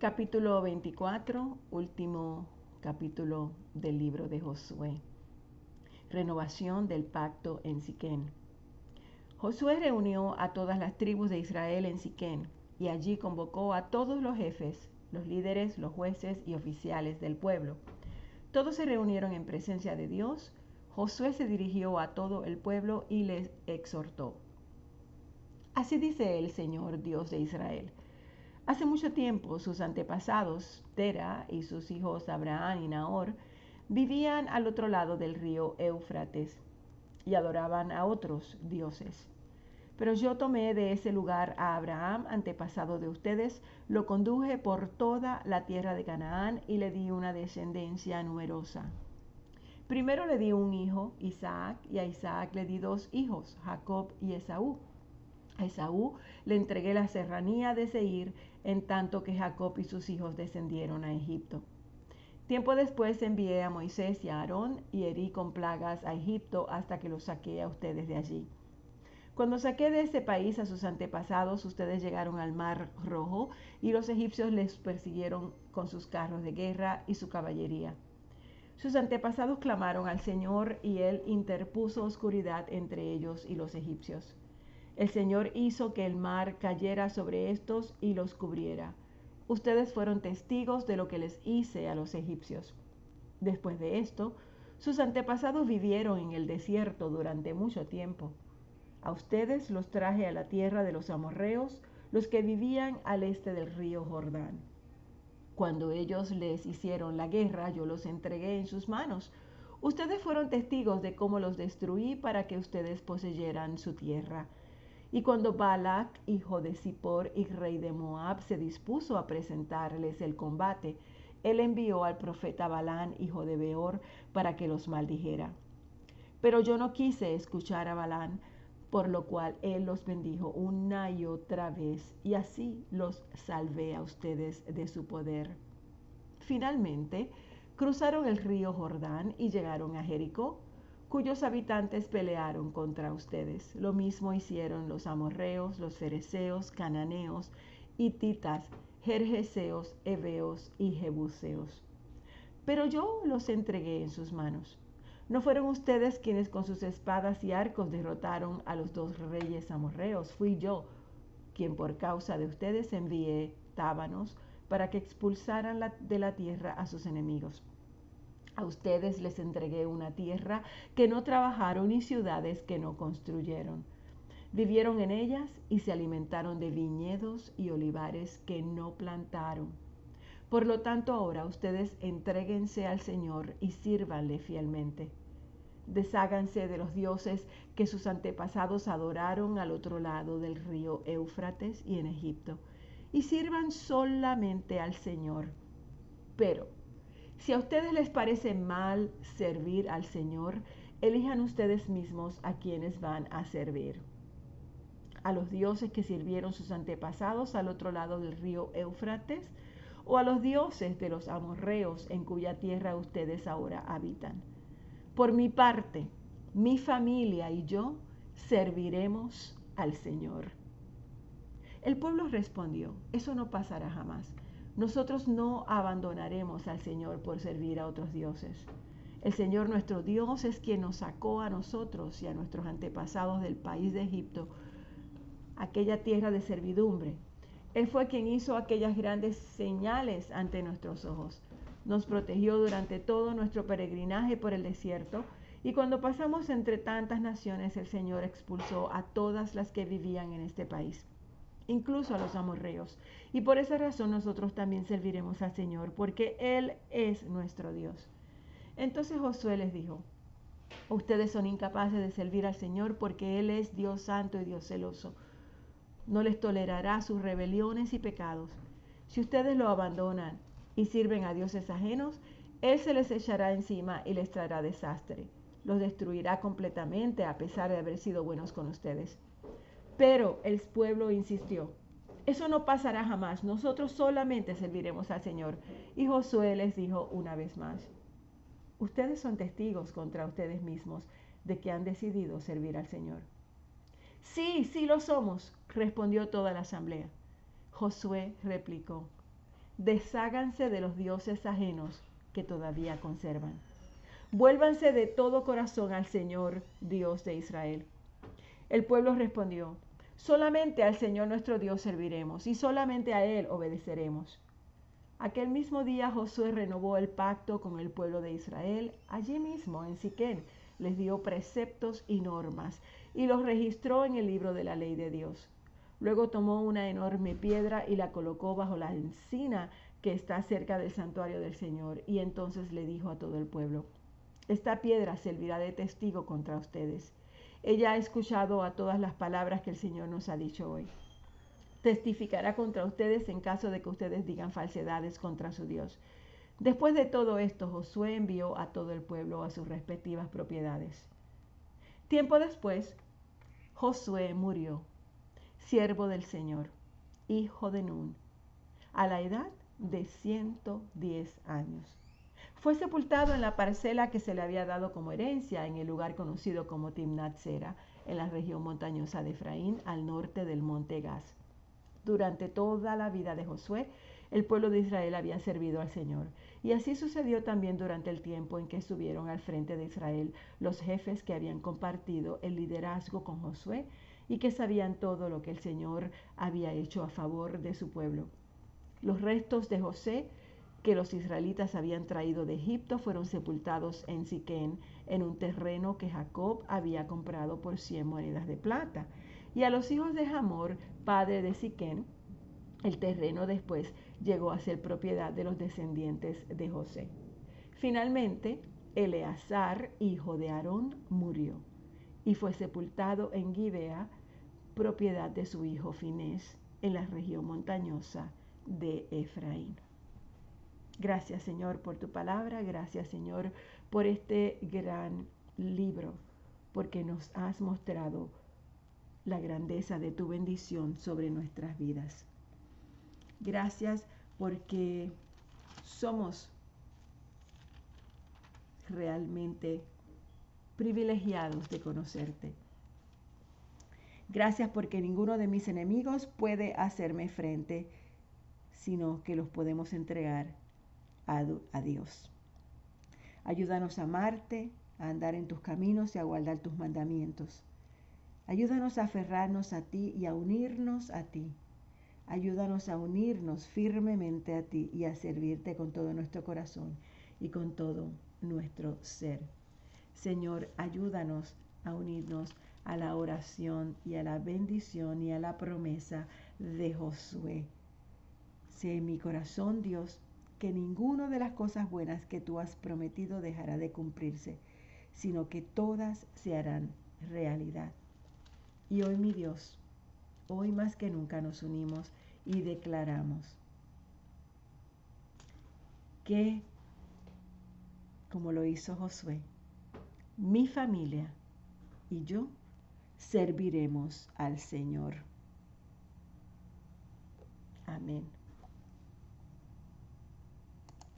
Capítulo 24, último capítulo del libro de Josué. Renovación del pacto en Siquén. Josué reunió a todas las tribus de Israel en Siquén y allí convocó a todos los jefes, los líderes, los jueces y oficiales del pueblo. Todos se reunieron en presencia de Dios. Josué se dirigió a todo el pueblo y les exhortó. Así dice el Señor Dios de Israel Hace mucho tiempo sus antepasados, Tera y sus hijos Abraham y Nahor, vivían al otro lado del río Éufrates y adoraban a otros dioses. Pero yo tomé de ese lugar a Abraham, antepasado de ustedes, lo conduje por toda la tierra de Canaán y le di una descendencia numerosa. Primero le di un hijo, Isaac, y a Isaac le di dos hijos, Jacob y Esaú. A Esaú le entregué la serranía de Seir, en tanto que Jacob y sus hijos descendieron a Egipto. Tiempo después envié a Moisés y a Aarón y herí con plagas a Egipto hasta que los saqué a ustedes de allí. Cuando saqué de ese país a sus antepasados, ustedes llegaron al mar rojo y los egipcios les persiguieron con sus carros de guerra y su caballería. Sus antepasados clamaron al Señor y él interpuso oscuridad entre ellos y los egipcios. El Señor hizo que el mar cayera sobre estos y los cubriera. Ustedes fueron testigos de lo que les hice a los egipcios. Después de esto, sus antepasados vivieron en el desierto durante mucho tiempo. A ustedes los traje a la tierra de los amorreos, los que vivían al este del río Jordán. Cuando ellos les hicieron la guerra, yo los entregué en sus manos. Ustedes fueron testigos de cómo los destruí para que ustedes poseyeran su tierra y cuando Balak, hijo de Zippor y rey de Moab, se dispuso a presentarles el combate, él envió al profeta Balán, hijo de Beor, para que los maldijera. Pero yo no quise escuchar a Balán, por lo cual él los bendijo una y otra vez, y así los salvé a ustedes de su poder. Finalmente, cruzaron el río Jordán y llegaron a Jericó cuyos habitantes pelearon contra ustedes. Lo mismo hicieron los amorreos, los fereceos, cananeos, hititas, jerjeseos, heveos y jebuseos. Pero yo los entregué en sus manos. No fueron ustedes quienes con sus espadas y arcos derrotaron a los dos reyes amorreos, fui yo quien por causa de ustedes envié tábanos para que expulsaran de la tierra a sus enemigos. A ustedes les entregué una tierra que no trabajaron y ciudades que no construyeron. Vivieron en ellas y se alimentaron de viñedos y olivares que no plantaron. Por lo tanto, ahora ustedes entréguense al Señor y sírvanle fielmente. Desháganse de los dioses que sus antepasados adoraron al otro lado del río Éufrates y en Egipto, y sirvan solamente al Señor. Pero si a ustedes les parece mal servir al Señor, elijan ustedes mismos a quienes van a servir. A los dioses que sirvieron sus antepasados al otro lado del río Éufrates, o a los dioses de los amorreos en cuya tierra ustedes ahora habitan. Por mi parte, mi familia y yo serviremos al Señor. El pueblo respondió, eso no pasará jamás. Nosotros no abandonaremos al Señor por servir a otros dioses. El Señor nuestro Dios es quien nos sacó a nosotros y a nuestros antepasados del país de Egipto, aquella tierra de servidumbre. Él fue quien hizo aquellas grandes señales ante nuestros ojos. Nos protegió durante todo nuestro peregrinaje por el desierto y cuando pasamos entre tantas naciones el Señor expulsó a todas las que vivían en este país incluso a los amorreos. Y por esa razón nosotros también serviremos al Señor, porque Él es nuestro Dios. Entonces Josué les dijo, ustedes son incapaces de servir al Señor porque Él es Dios santo y Dios celoso. No les tolerará sus rebeliones y pecados. Si ustedes lo abandonan y sirven a dioses ajenos, Él se les echará encima y les traerá desastre. Los destruirá completamente a pesar de haber sido buenos con ustedes. Pero el pueblo insistió, eso no pasará jamás, nosotros solamente serviremos al Señor. Y Josué les dijo una vez más, ustedes son testigos contra ustedes mismos de que han decidido servir al Señor. Sí, sí lo somos, respondió toda la asamblea. Josué replicó, desháganse de los dioses ajenos que todavía conservan. Vuélvanse de todo corazón al Señor, Dios de Israel. El pueblo respondió, solamente al Señor nuestro Dios serviremos y solamente a Él obedeceremos. Aquel mismo día Josué renovó el pacto con el pueblo de Israel. Allí mismo, en Siquén, les dio preceptos y normas y los registró en el libro de la ley de Dios. Luego tomó una enorme piedra y la colocó bajo la encina que está cerca del santuario del Señor. Y entonces le dijo a todo el pueblo, esta piedra servirá de testigo contra ustedes. Ella ha escuchado a todas las palabras que el Señor nos ha dicho hoy testificará contra ustedes en caso de que ustedes digan falsedades contra su Dios. Después de todo esto, Josué envió a todo el pueblo a sus respectivas propiedades. Tiempo después, Josué murió, siervo del Señor, hijo de Nun, a la edad de 110 años. Fue sepultado en la parcela que se le había dado como herencia en el lugar conocido como Timnat Sera, en la región montañosa de Efraín, al norte del monte Gaz. Durante toda la vida de Josué, el pueblo de Israel había servido al Señor. Y así sucedió también durante el tiempo en que estuvieron al frente de Israel los jefes que habían compartido el liderazgo con Josué y que sabían todo lo que el Señor había hecho a favor de su pueblo. Los restos de José que los israelitas habían traído de Egipto fueron sepultados en Siquén, en un terreno que Jacob había comprado por cien monedas de plata. Y a los hijos de Hamor, padre de Siquén, el terreno después llegó a ser propiedad de los descendientes de José. Finalmente, Eleazar, hijo de Aarón, murió y fue sepultado en Gibea, propiedad de su hijo Finés, en la región montañosa de Efraín. Gracias Señor por tu palabra, gracias Señor por este gran libro, porque nos has mostrado la grandeza de tu bendición sobre nuestras vidas. Gracias porque somos realmente privilegiados de conocerte. Gracias porque ninguno de mis enemigos puede hacerme frente, sino que los podemos entregar a, Dios. Ayúdanos a amarte, a andar en tus caminos y a guardar tus mandamientos. Ayúdanos a aferrarnos a ti y a unirnos a ti. Ayúdanos a unirnos firmemente a ti y a servirte con todo nuestro corazón y con todo nuestro ser. Señor, ayúdanos a unirnos a la oración y a la bendición y a la promesa de Josué. Sé en mi corazón, Dios, que ninguna de las cosas buenas que tú has prometido dejará de cumplirse, sino que todas se harán realidad. Y hoy, mi Dios, hoy más que nunca nos unimos y declaramos que, como lo hizo Josué, mi familia y yo serviremos al Señor. Amén.